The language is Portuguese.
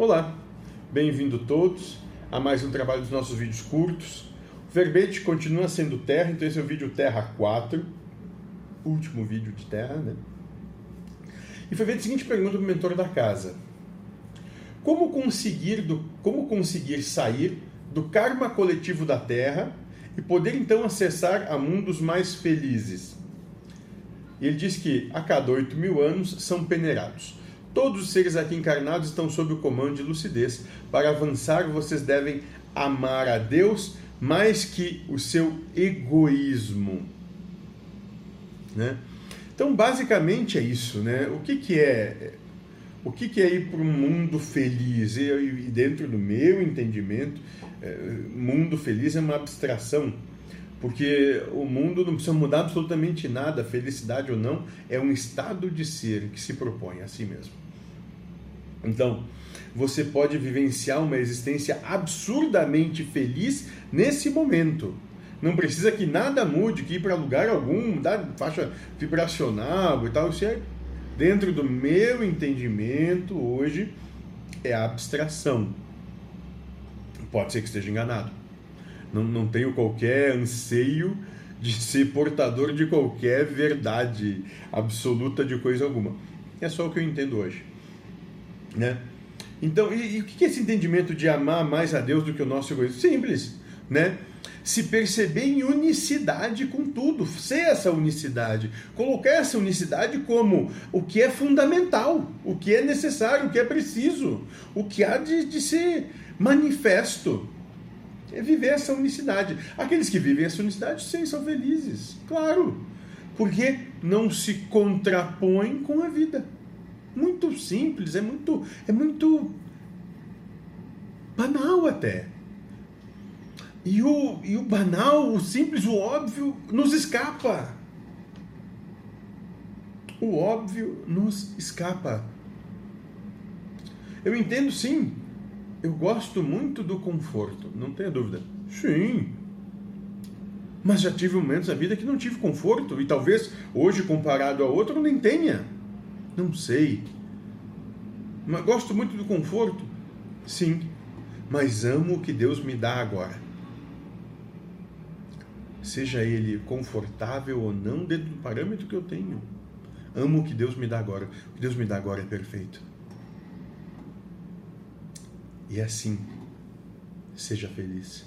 Olá, bem-vindo todos a mais um trabalho dos nossos vídeos curtos. O verbete continua sendo Terra, então esse é o vídeo Terra 4, último vídeo de Terra, né? E foi feita a seguinte pergunta do mentor da casa: Como conseguir, do, como conseguir sair do karma coletivo da Terra e poder então acessar a mundos mais felizes? Ele diz que a cada 8 mil anos são peneirados. Todos os seres aqui encarnados estão sob o comando de lucidez. Para avançar, vocês devem amar a Deus mais que o seu egoísmo. Né? Então, basicamente é isso. Né? O que, que é o que, que é ir para um mundo feliz? E, dentro do meu entendimento, é, mundo feliz é uma abstração. Porque o mundo não precisa mudar absolutamente nada, felicidade ou não, é um estado de ser que se propõe a si mesmo. Então, você pode vivenciar uma existência absurdamente feliz nesse momento. Não precisa que nada mude, que ir para lugar algum, mudar faixa vibracional e tal. Isso é, dentro do meu entendimento hoje, é abstração. Pode ser que esteja enganado. Não, não tenho qualquer anseio de ser portador de qualquer verdade absoluta de coisa alguma. É só o que eu entendo hoje. Né? Então, e, e o que é esse entendimento de amar mais a Deus do que o nosso egoísmo? Simples, né? Se perceber em unicidade com tudo, ser essa unicidade, colocar essa unicidade como o que é fundamental, o que é necessário, o que é preciso, o que há de, de ser manifesto. É viver essa unicidade. Aqueles que vivem essa unicidade, sim, são felizes, claro, porque não se contrapõem com a vida muito simples, é muito, é muito banal até. E o, e o banal, o simples, o óbvio nos escapa. O óbvio nos escapa. Eu entendo sim. Eu gosto muito do conforto, não tenha dúvida. Sim. Mas já tive momentos na vida que não tive conforto e talvez hoje comparado a outro nem tenha. Não sei. Mas gosto muito do conforto? Sim. Mas amo o que Deus me dá agora. Seja ele confortável ou não, dentro do parâmetro que eu tenho. Amo o que Deus me dá agora. O que Deus me dá agora é perfeito. E assim, seja feliz.